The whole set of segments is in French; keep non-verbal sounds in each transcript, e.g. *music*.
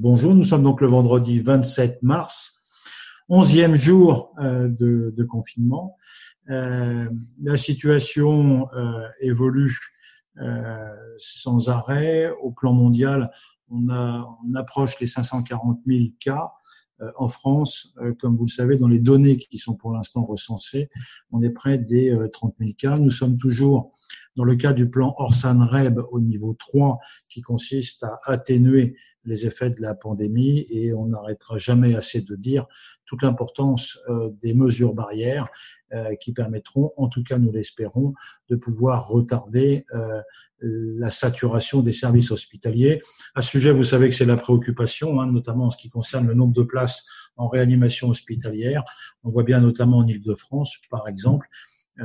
bonjour, nous sommes donc le vendredi 27 mars, onzième jour euh, de, confinement. Euh, la situation euh, évolue sans arrêt. Au plan mondial, on, on approche les 540 000 cas. En France, comme vous le savez, dans les données qui sont pour l'instant recensées, on est près des 30 000 cas. Nous sommes toujours dans le cas du plan Orsan-REB au niveau 3, qui consiste à atténuer les effets de la pandémie et on n'arrêtera jamais assez de dire toute l'importance euh, des mesures barrières euh, qui permettront, en tout cas nous l'espérons, de pouvoir retarder euh, la saturation des services hospitaliers. À ce sujet, vous savez que c'est la préoccupation, hein, notamment en ce qui concerne le nombre de places en réanimation hospitalière. On voit bien notamment en Ile-de-France, par exemple,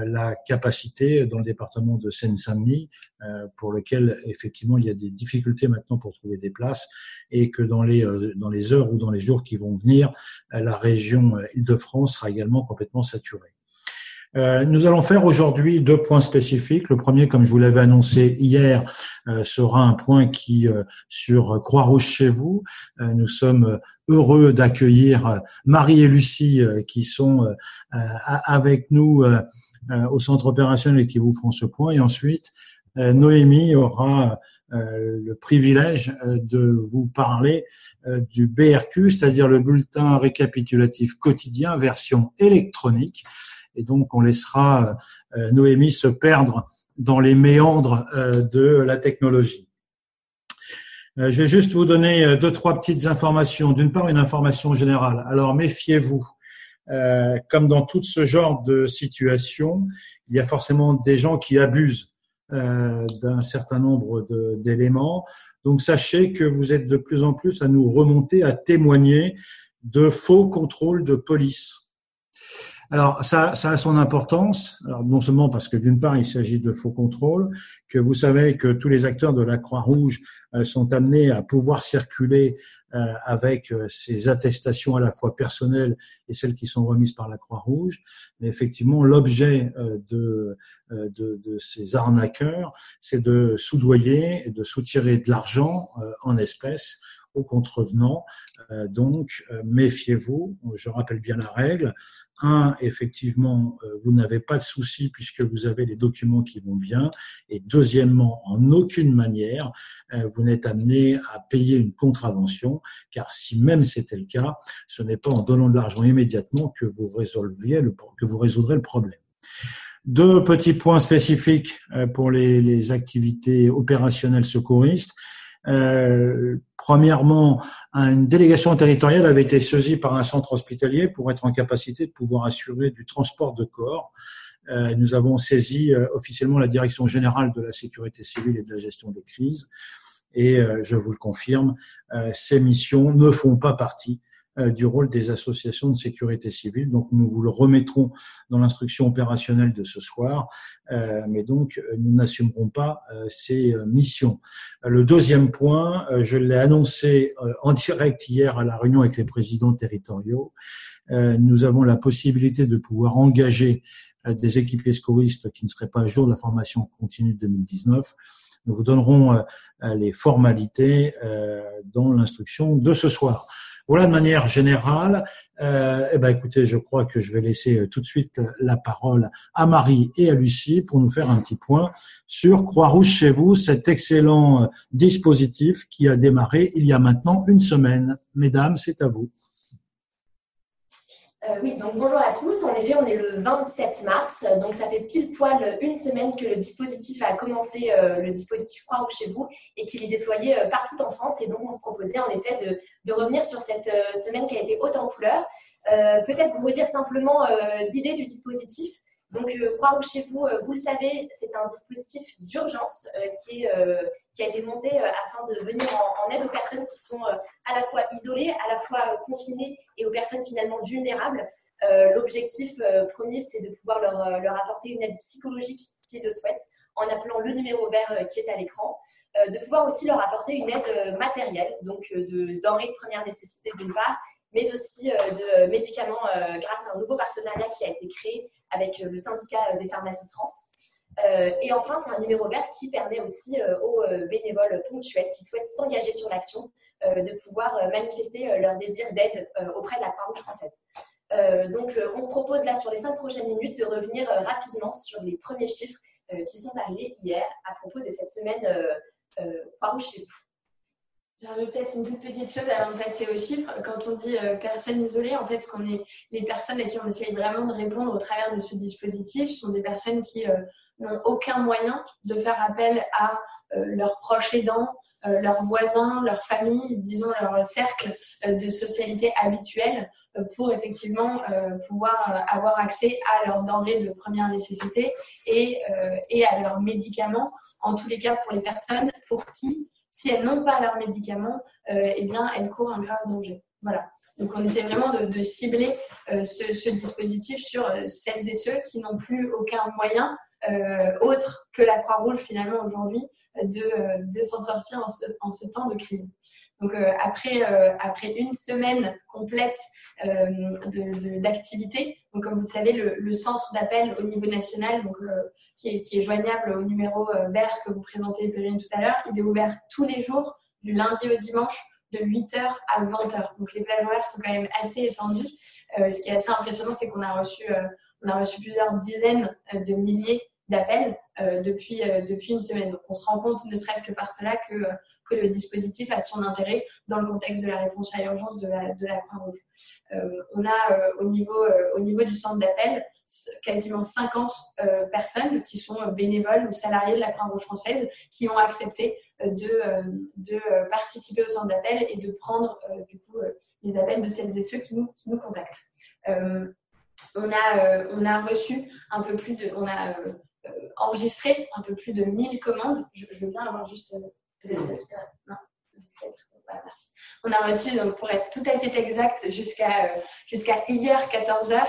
la capacité dans le département de Seine-Saint-Denis, euh, pour lequel effectivement il y a des difficultés maintenant pour trouver des places, et que dans les euh, dans les heures ou dans les jours qui vont venir, la région euh, Île-de-France sera également complètement saturée. nous allons faire aujourd'hui deux points spécifiques. Le premier, comme je vous l'avais annoncé hier, sera un point qui sur Croix-Rouge chez vous. nous sommes heureux d'accueillir Marie et Lucie qui sont avec nous euh, au centre opérationnel qui vous feront ce point. Et ensuite, euh, Noémie aura euh, le privilège de vous parler du BRQ, c'est-à-dire le bulletin récapitulatif quotidien version électronique. Et donc, on laissera Noémie se perdre dans les méandres de la technologie. Je vais juste vous donner deux, trois petites informations. D'une part, une information générale. Alors, méfiez-vous. Euh, comme dans tout ce genre de situation, il y a forcément des gens qui abusent euh, d'un certain nombre d'éléments. Donc sachez que vous êtes de plus en plus à nous remonter, à témoigner de faux contrôles de police. Alors, ça, ça a son importance, alors, non seulement parce que d'une part, il s'agit de faux contrôles, que vous savez que tous les acteurs de la Croix-Rouge euh, sont amenés à pouvoir circuler euh, avec euh, ces attestations à la fois personnelles et celles qui sont remises par la Croix-Rouge. Mais effectivement, l'objet de, de, de, ces arnaqueurs, c'est de soudoyer et de soutirer de l'argent en espèces aux contrevenants. donc, méfiez-vous. Je rappelle bien la règle. Un, effectivement, euh, vous n'avez pas de souci puisque vous avez les documents qui vont bien. Et deuxièmement, en aucune manière, euh, vous n'êtes amené à payer une contravention, car si même c'était le cas, ce n'est pas en donnant de l'argent immédiatement que vous résolviez le, que vous résoudrez le problème. Deux petits points spécifiques euh, pour les, les activités opérationnelles secouristes. Euh, premièrement, une délégation territoriale avait été saisie par un centre hospitalier pour être en capacité de pouvoir assurer du transport de corps. Euh, nous avons saisi euh, officiellement la direction générale de la sécurité civile et de la gestion des crises. Et je vous le confirme, ces missions ne font pas partie euh, du rôle des associations de sécurité civile. Donc nous vous le remettrons dans l'instruction opérationnelle de ce soir, euh, mais donc nous n'assumerons pas euh, ces missions. Le deuxième point, je l'ai annoncé en direct hier à la réunion avec les présidents territoriaux, nous avons la possibilité de pouvoir engager des équipes escoristes qui ne seraient pas à jour de la formation continue de 2019. Nous vous donnerons les formalités dans l'instruction de ce soir. Voilà de manière générale. Euh, eh ben, écoutez, je crois que je vais laisser euh, tout de suite la parole à Marie et à Lucie pour nous faire un petit point sur Croix-Rouge chez vous, cet excellent euh, dispositif qui a démarré il y a maintenant une semaine. Mesdames, c'est à vous. Euh, oui, donc bonjour à tous. En effet, on est le 27 mars, donc ça fait pile poil une semaine que le dispositif a commencé, euh, le dispositif Croix-Rouge chez vous, et qu'il est déployé euh, partout en France. Et donc, on se proposait en effet de, revenir sur cette semaine qui a été haute en couleurs. Peut-être vous redire simplement l'idée du dispositif. Donc, euh, Croix-Rouge chez vous, euh, vous le savez, c'est un dispositif d'urgence euh, qui, a été monté afin de venir en, aide aux personnes qui sont à la fois isolées, à la fois confinées et aux personnes finalement vulnérables. L'objectif premier, c'est de pouvoir leur, leur, apporter une aide psychologique s'ils le souhaitent, en appelant le numéro vert qui est à l'écran. de pouvoir aussi leur apporter une aide matérielle, donc de denrées de première nécessité d'une part, mais aussi de médicaments grâce à un nouveau partenariat qui a été créé avec euh, le syndicat euh, des pharmacies de France. Euh, et enfin, c'est un numéro vert qui permet aussi aux bénévoles ponctuels qui souhaitent s'engager sur l'action de pouvoir manifester leur désir d'aide auprès de la Croix-Rouge française. donc, on se propose là sur les cinq prochaines minutes de revenir rapidement sur les premiers chiffres qui sont arrivés hier à propos de cette semaine Croix-Rouge chez vous. J'ajoute peut-être une toute petite chose avant de passer aux chiffres. Quand on dit euh, personnes isolées, en fait, ce qu'on est, les personnes à qui on essaye vraiment de répondre au travers de ce dispositif sont des personnes qui euh, n'ont aucun moyen de faire appel à euh, leurs proches aidants, leurs voisins, leur famille, disons leur cercle de socialité habituel pour effectivement pouvoir avoir accès à leurs denrées de première nécessité et, et à leurs médicaments, en tous les cas pour les personnes pour qui si elles n'ont pas leurs médicaments, euh, eh bien, elles courent un grave danger. Voilà. Donc, on essaie vraiment de, cibler euh, ce, dispositif sur euh, celles et ceux qui n'ont plus aucun moyen autre que la Croix-Rouge, finalement, aujourd'hui, de, s'en sortir en ce, temps de crise. Donc après, après une semaine complète d'activité, comme vous le savez, le, le centre d'appel au niveau national, donc qui est, joignable au numéro euh, vert que vous présentez, Périne, tout à l'heure. Il est ouvert tous les jours, du lundi au dimanche, de 8h à 20h. Donc les plages horaires sont quand même assez étendues. Euh, ce qui est assez impressionnant, c'est qu'on a reçu, euh, on a reçu plusieurs dizaines de milliers d'appels depuis, depuis une semaine. Donc on se rend compte, ne serait-ce que par cela, que, que le dispositif a son intérêt dans le contexte de la réponse à l'urgence de la, de la Croix-Rouge. on a au, niveau, au niveau du centre d'appel quasiment 50 euh, personnes qui sont euh, bénévoles ou salariés de la Croix-Rouge française qui ont accepté euh, de, de participer au centre d'appel et de prendre du coup les appels de celles et ceux qui nous, qui nous contactent. on, a, on a reçu un peu plus de, on a enregistré un peu plus de 1000 commandes. Je, veux bien avoir juste. Non, merci. On a reçu, donc, pour être tout à fait exact, jusqu'à jusqu'à hier 14h,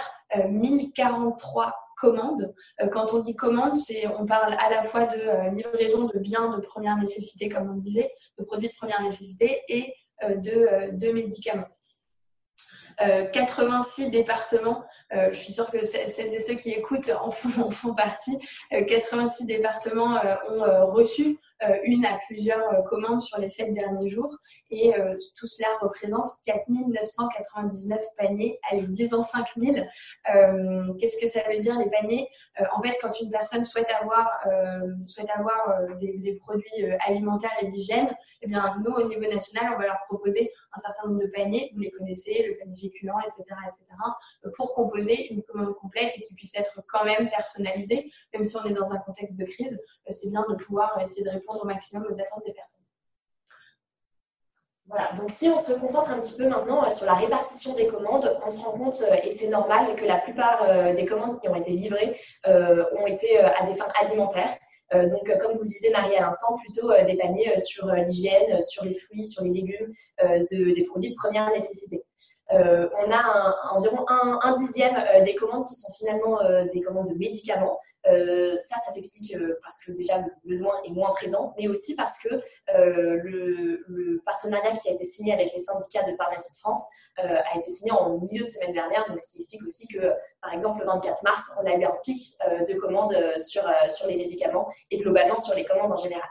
1043 commandes. Euh, quand on dit commande, c'est on parle à la fois de euh, livraison de biens de première nécessité, comme on le disait, de produits de première nécessité et euh, de, de médicaments. 86 départements, je suis sûre que celles et ceux qui écoutent en font, partie, 86 départements ont reçu euh, une à plusieurs euh, commandes sur les sept derniers jours. Et euh, tout cela représente 4 999 paniers. Allez, disons 5 000. Qu'est-ce que ça veut dire les paniers? En fait, quand une personne souhaite avoir, souhaite avoir des, produits alimentaires et d'hygiène, eh bien, nous, au niveau national, on va leur proposer un certain nombre de paniers. Vous les connaissez, le panier féculent, etc., etc., pour composer une commande complète et qui puisse être quand même personnalisée, même si on est dans un contexte de crise. C'est bien de pouvoir essayer de répondre au maximum aux attentes des personnes. Voilà, donc si on se concentre un petit peu maintenant euh, sur la répartition des commandes, on se rend compte, euh, et c'est normal, que la plupart euh, des commandes qui ont été livrées ont été à des fins alimentaires. Donc, comme vous le disiez Marie à l'instant, plutôt des paniers sur l'hygiène, sur les fruits, sur les légumes, des produits de première nécessité. On a environ un, dixième des commandes qui sont finalement des commandes de médicaments. Euh, ça, ça s'explique euh, parce que déjà le besoin est moins présent, mais aussi parce que euh, le, partenariat qui a été signé avec les syndicats de pharmacie de France a été signé en milieu de semaine dernière, donc ce qui explique aussi que, par exemple, le 24 mars, on a eu un pic de commandes sur, sur les médicaments et globalement sur les commandes en général.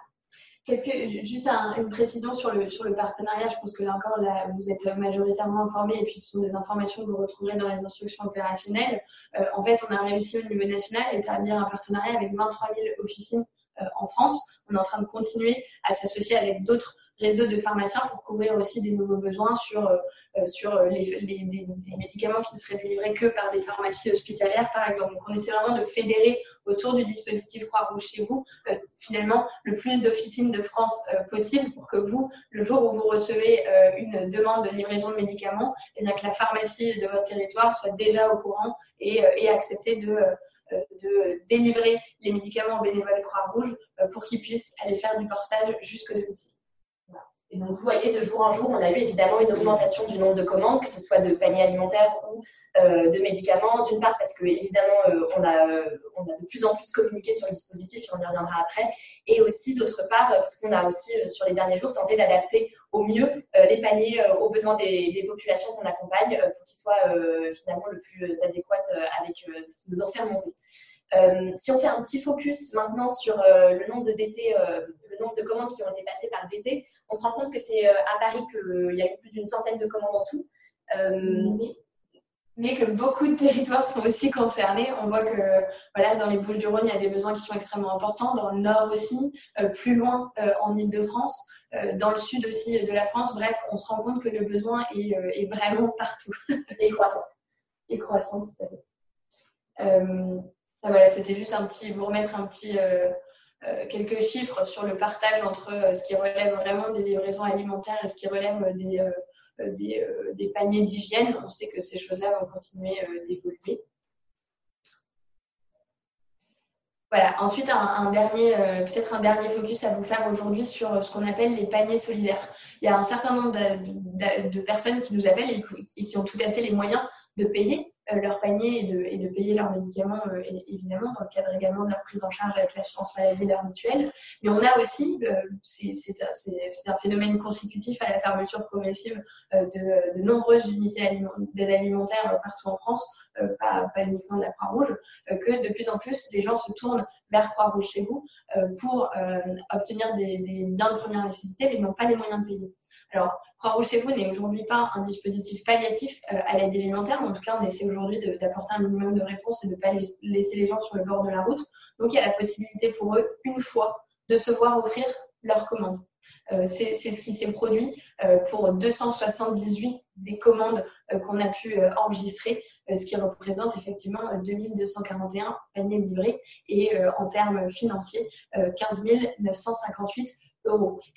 Qu'est-ce que juste une précision sur le sur le partenariat Je pense que là encore, vous êtes majoritairement informés et puis ce sont des informations que vous retrouverez dans les instructions opérationnelles. Euh, en fait, on a réussi au niveau national à établir un partenariat avec 23 000 officines euh, en France. On est en train de continuer à s'associer avec d'autres réseau de pharmaciens pour couvrir aussi des nouveaux besoins sur, euh, euh, sur euh, les, les, des, médicaments qui ne seraient délivrés que par des pharmacies hospitalières, par exemple. Donc, on essaie vraiment de fédérer autour du dispositif Croix-Rouge chez vous, finalement, le plus d'officines de France possible pour que vous, le jour où vous recevez une demande de livraison de médicaments, eh bien que la pharmacie de votre territoire soit déjà au courant et, et accepter de de délivrer les médicaments bénévoles Croix-Rouge pour qu'ils puissent aller faire du portage jusqu'au domicile. Et donc, vous voyez, de jour en jour, on a eu évidemment une augmentation du nombre de commandes, que ce soit de paniers alimentaires ou euh, de médicaments. D'une part, parce que évidemment, euh, on, a, euh, on a de plus en plus communiqué sur le dispositif, et on y reviendra après. Et aussi, d'autre part, parce qu'on a aussi, sur les derniers jours, tenté d'adapter au mieux les paniers aux besoins des, des populations qu'on accompagne pour qu'ils soient finalement le plus adéquats avec ce qui nous ont fait remonter. Si on fait un petit focus maintenant sur le nombre de DT, le nombre de commandes qui ont été passées par DT, on se rend compte que c'est à Paris qu'il y a eu plus d'une centaine de commandes en tout. Mais mais que beaucoup de territoires sont aussi concernés. On voit que voilà, dans les Bouches-du-Rhône, il y a des besoins qui sont extrêmement importants, dans le nord aussi, euh, plus loin euh, en Ile-de-France, euh, dans le sud aussi de la France. Bref, on se rend compte que le besoin est, est vraiment partout. Et croissant. Et croissant, tout à fait. Voilà, c'était juste un petit, vous remettre un petit, quelques chiffres sur le partage entre ce qui relève vraiment des livraisons alimentaires et ce qui relève des euh, euh, des, paniers d'hygiène. On sait que ces choses-là vont continuer euh, d'évoluer. Voilà. Ensuite, un, dernier, peut-être un dernier focus à vous faire aujourd'hui sur ce qu'on appelle les paniers solidaires. Il y a un certain nombre de, personnes qui nous appellent et, qui ont tout à fait les moyens de payer euh, leur panier et de, et de, payer leurs médicaments, euh, évidemment, dans le cadre également de leur prise en charge avec l'assurance maladie, leur mutuelle. Mais on a aussi, euh, c'est un phénomène consécutif à la fermeture progressive de, de nombreuses unités d'aide alimentaire partout en France, pas, pas, uniquement de la Croix-Rouge, que de plus en plus, les gens se tournent vers Croix-Rouge chez vous pour obtenir des, des biens de première nécessité, mais n'ont pas les moyens de payer. Alors, Croix-Rouge chez vous n'est aujourd'hui pas un dispositif palliatif euh, à l'aide alimentaire, en tout cas, on essaie aujourd'hui d'apporter un minimum de réponses et de ne pas laisser les gens sur le bord de la route. Donc, il y a la possibilité pour eux, une fois, de se voir offrir leur commande. Euh, c'est ce qui s'est produit euh, pour 278 des commandes qu'on a pu enregistrer, ce qui représente effectivement 2241 paniers livrés et en termes financiers, 15 958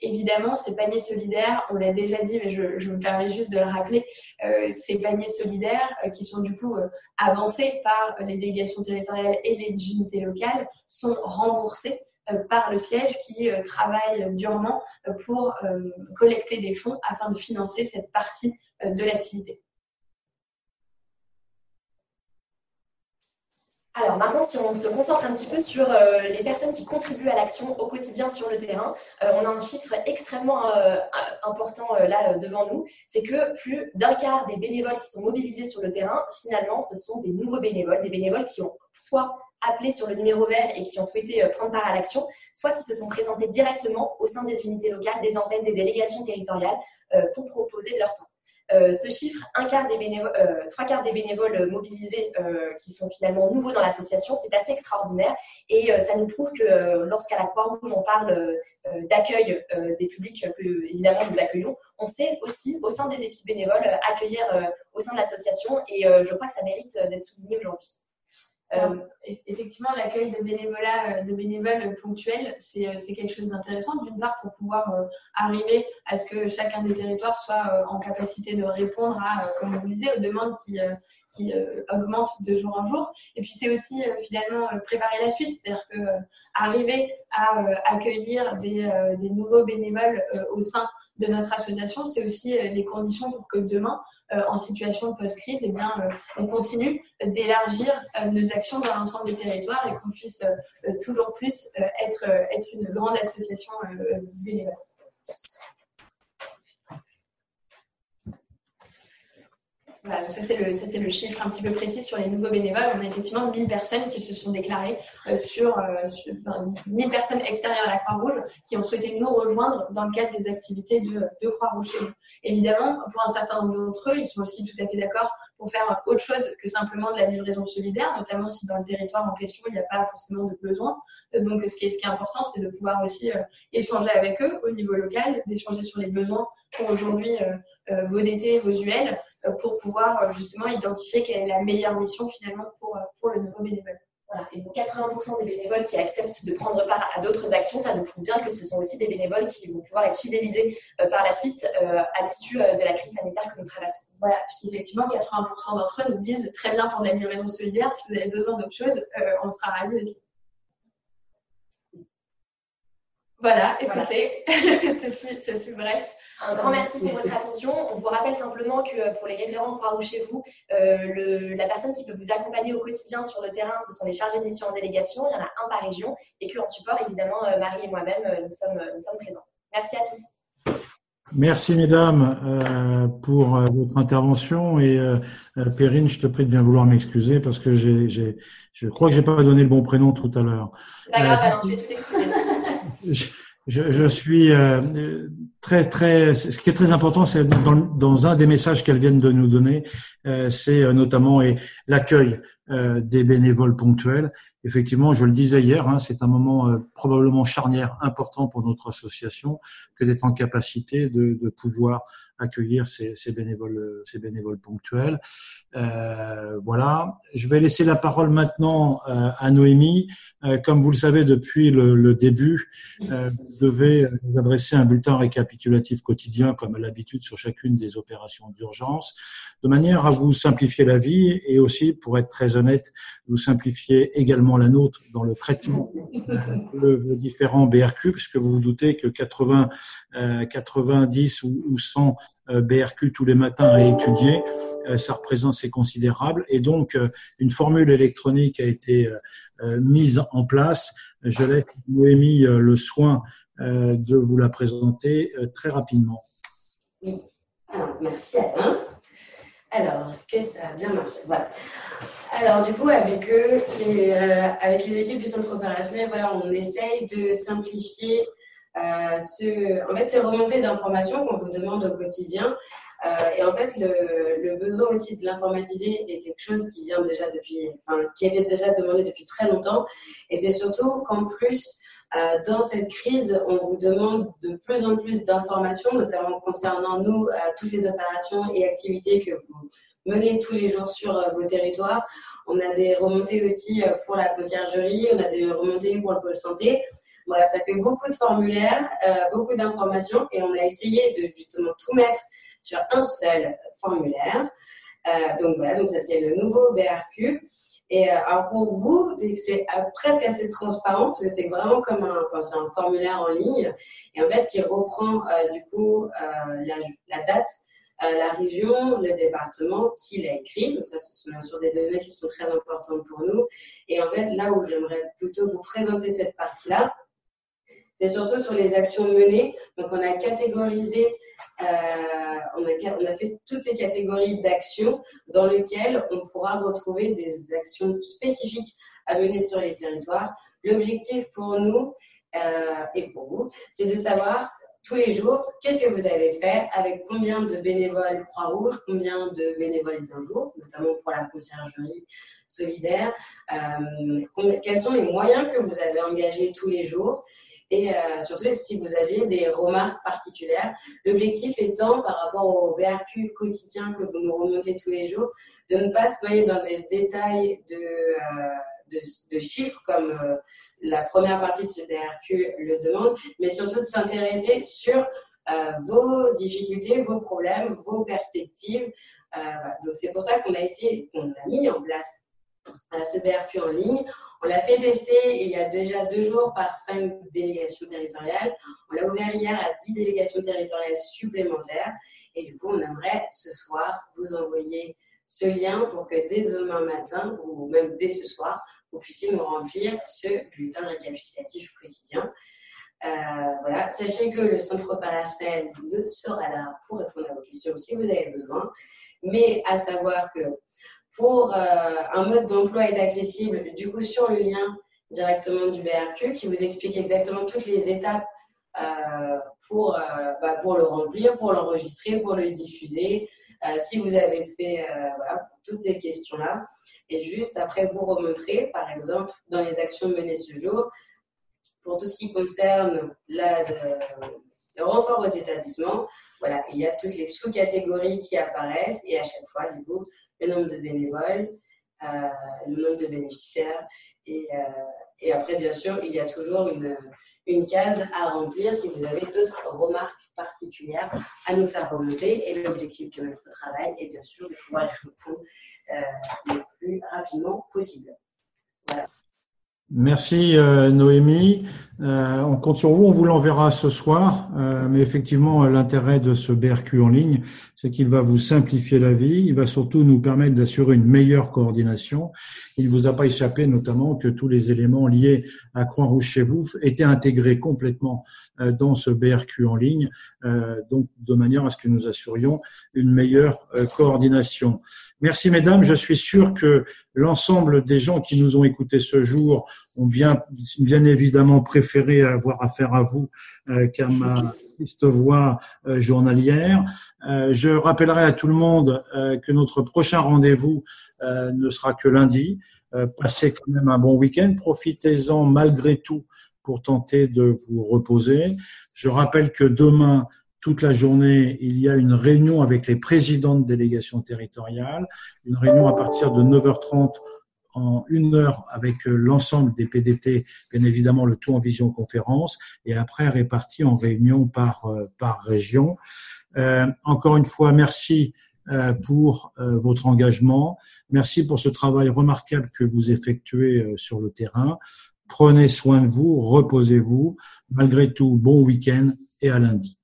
Évidemment, ces paniers solidaires, on l'a déjà dit, mais je, me permets juste de le rappeler, euh, ces paniers solidaires euh, qui sont du coup euh, avancés par les délégations territoriales et les unités locales sont remboursés par le siège qui travaille durement pour collecter des fonds afin de financer cette partie de l'activité. Alors maintenant, si on se concentre un petit peu sur euh, les personnes qui contribuent à l'action au quotidien sur le terrain, euh, on a un chiffre extrêmement euh, important là devant nous, c'est que plus d'un quart des bénévoles qui sont mobilisés sur le terrain, finalement, ce sont des nouveaux bénévoles, des bénévoles qui ont soit appelé sur le numéro vert et qui ont souhaité prendre part à l'action, soit qui se sont présentés directement au sein des unités locales, des antennes, des délégations territoriales pour proposer leur temps. Euh, ce chiffre, un quart des bénévoles, euh, trois quarts des bénévoles mobilisés euh, qui sont finalement nouveaux dans l'association, c'est assez extraordinaire et ça nous prouve que lorsqu'à la Croix-Rouge on parle d'accueil des publics que évidemment nous accueillons, on sait aussi au sein des équipes bénévoles accueillir au sein de l'association et je crois que ça mérite d'être souligné aujourd'hui. Euh, effectivement, l'accueil de euh, bénévoles ponctuels, euh, c'est quelque chose d'intéressant. D'une part, pour pouvoir arriver à ce que chacun des territoires soit en capacité de répondre à, comme vous le disiez, aux demandes qui, augmentent de jour en jour. Et puis, c'est aussi finalement préparer la suite, c'est-à-dire que arriver à accueillir des, nouveaux bénévoles au sein de notre association, c'est aussi les conditions pour que demain, euh, en situation post-crise, eh bien, euh, on continue d'élargir euh, nos actions dans l'ensemble des territoires et qu'on puisse toujours plus être, une grande association bénévole. Voilà, donc ça c'est le, chiffre un petit peu précis sur les nouveaux bénévoles. On a effectivement 1000 personnes qui se sont déclarées sur, 1000 personnes extérieures à la Croix-Rouge qui ont souhaité nous rejoindre dans le cadre des activités de, Croix-Rouge. Évidemment, pour un certain nombre d'entre eux, ils sont aussi tout à fait d'accord pour faire autre chose que simplement de la livraison solidaire, notamment si dans le territoire en question, il n'y a pas forcément de besoin. Euh, donc, ce qui est, important, c'est de pouvoir aussi euh, échanger avec eux au niveau local, d'échanger sur les besoins pour aujourd'hui euh, vos DT, vos UL, pour pouvoir justement identifier quelle est la meilleure mission finalement pour, pour le nouveau bénévole. Et 80% des bénévoles qui acceptent de prendre part à d'autres actions, ça nous prouve bien que ce sont aussi des bénévoles qui vont pouvoir être fidélisés euh, par la suite euh, à l'issue euh, de la crise sanitaire que nous traversons. Voilà, effectivement, 80% d'entre eux nous disent très bien pour la livraison solidaire, si vous avez besoin d'autre chose, on sera ravis aussi. Voilà, écoutez, *laughs* ce, fut, bref. Un grand merci pour votre attention. On vous rappelle simplement que pour les référents Croix-Rouge chez vous, euh, la personne qui peut vous accompagner au quotidien sur le terrain, ce sont les chargés de mission en délégation. Il y en a un par région et qu'en support, évidemment, euh, Marie et moi-même, euh, nous, sommes, nous sommes présents. Merci à tous. Merci mesdames euh, pour euh, votre intervention et euh, Perrine, je te prie de bien vouloir m'excuser parce que je crois que j'ai pas donné le bon prénom tout à l'heure. Pas grave, alors tu es tout excusé. *laughs* *laughs* Je, je, suis très très. Ce qui est très important, c'est dans, dans un des messages qu'elles viennent de nous donner, c'est notamment l'accueil des bénévoles ponctuels effectivement, je le disais hier, hein, c'est un moment euh, probablement charnière, important pour notre association, que d'être en capacité de, de pouvoir accueillir ces, ces, bénévoles, ces bénévoles ponctuels. Euh, voilà. Je vais laisser la parole maintenant euh, à Noémie. Euh, comme vous le savez depuis le, le début, euh, vous devez nous adresser un bulletin récapitulatif quotidien, comme à l'habitude sur chacune des opérations d'urgence, de manière à vous simplifier la vie et aussi, pour être très honnête, vous simplifier également la nôtre dans le traitement de vos différents BRQ, puisque vous vous doutez que 80, 90 ou, ou 100 euh, BRQ tous les matins à étudier, euh, ça représente, c'est considérable. Et donc, euh, une formule électronique a été mise en place. Je laisse Noémie le soin de vous la présenter très rapidement. Oui, alors merci. Alors, est-ce que ça a bien marché? Voilà. Alors, du coup, avec eux, les, avec les équipes du centre opérationnel, voilà, on essaye de simplifier euh, ce, en fait, ces remontées d'informations qu'on vous demande au quotidien. Euh, et en fait, le, besoin aussi de l'informatiser est quelque chose qui vient déjà depuis, qui était déjà demandé depuis très longtemps. Et c'est surtout qu'en plus, euh, dans cette crise, on vous demande de plus en plus d'informations, notamment concernant nous, toutes les opérations et activités que vous menez tous les jours sur vos territoires. On a des remontées aussi pour la conciergerie, on a des remontées pour le pôle santé. Voilà, ça fait beaucoup de formulaires, euh, beaucoup d'informations et on a essayé de justement tout mettre sur un seul formulaire. Euh, donc voilà, donc ça c'est le nouveau BRQ. Et euh, alors pour vous, c'est presque assez transparent parce que c'est vraiment comme un, enfin, un formulaire en ligne. Et en fait, il reprend du coup la, la, date, la région, le département qu'il a écrit. Donc ça, ce sont des données qui sont très importantes pour nous. Et en fait, là où j'aimerais plutôt vous présenter cette partie-là, c'est surtout sur les actions menées. Donc, on a catégorisé, euh, on, a, fait toutes ces catégories d'actions dans lesquelles on pourra retrouver des actions spécifiques à mener sur les territoires. L'objectif pour nous euh, et pour vous, c'est de savoir tous les jours qu'est-ce que vous avez fait, avec combien de bénévoles Croix-Rouge, combien de bénévoles d'un jour, notamment pour la conciergerie solidaire, euh, quels sont les moyens que vous avez engagés tous les jours et euh, surtout si vous aviez des remarques particulières. L'objectif étant, par rapport au BRQ quotidien que vous nous remontez tous les jours, de ne pas se noyer dans des détails de, euh, chiffres comme euh, la première partie de ce BRQ le demande, mais surtout de s'intéresser sur vos difficultés, vos problèmes, vos perspectives. Donc c'est pour ça qu'on a essayé, qu'on a mis en place ce BRQ en ligne. On l'a fait tester il y a déjà deux jours par cinq délégations territoriales. On l'a ouvert hier à dix délégations territoriales supplémentaires. Et du coup, on aimerait ce soir vous envoyer ce lien pour que dès demain matin, ou même dès ce soir, vous puissiez nous remplir ce bulletin récapitulatif quotidien. Euh, voilà. Sachez que le centre opérationnel ne sera là pour répondre à vos questions si vous avez besoin. Mais à savoir que pour euh, un mode d'emploi est accessible du coup sur le lien directement du BRQ qui vous explique exactement toutes les étapes euh, pour, euh, bah, pour le remplir, pour l'enregistrer, pour le diffuser. si vous avez fait toutes ces questions-là, et juste après vous remontrer, par exemple, dans les actions menées ce jour, pour tout ce qui concerne la, le renfort aux établissements, voilà, il y a toutes les sous-catégories qui apparaissent et à chaque fois, du coup, le nombre de bénévoles, euh, le nombre de bénéficiaires. Et, euh, et, après, bien sûr, il y a toujours une, une case à remplir si vous avez d'autres remarques particulières à nous faire remonter. Et l'objectif de notre travail est bien sûr de pouvoir y répondre euh, le plus rapidement possible. Voilà. Merci Noémie. Euh, on compte sur vous, on vous l'enverra ce soir. Euh, mais effectivement, l'intérêt de ce BRQ en ligne, c'est qu'il va vous simplifier la vie. Il va surtout nous permettre d'assurer une meilleure coordination. Il ne vous a pas échappé notamment que tous les éléments liés à Croix-Rouge chez vous étaient intégrés complètement euh, dans ce BRQ en ligne, donc de manière à ce que nous assurions une meilleure coordination. Merci mesdames, je suis sûr que l'ensemble des gens qui nous ont écoutés ce jour ont bien, bien évidemment préféré avoir affaire à vous euh, qu'à ma triste voix euh, journalière. Euh, je rappellerai à tout le monde que notre prochain rendez-vous ne sera que lundi. passez quand même un bon week-end. Profitez-en malgré tout pour tenter de vous reposer. Je rappelle que demain, toute la journée, il y a une réunion avec les présidents de délégations territoriales, une réunion à partir de 9h30 en une heure avec euh, l'ensemble des PDT, bien évidemment le tout en visioconférence, et après réparti en réunion par, euh, par région. Euh, encore une fois, merci pour votre engagement. Merci pour ce travail remarquable que vous effectuez sur le terrain. Prenez soin de vous, reposez-vous. Malgré tout, bon week-end et à lundi.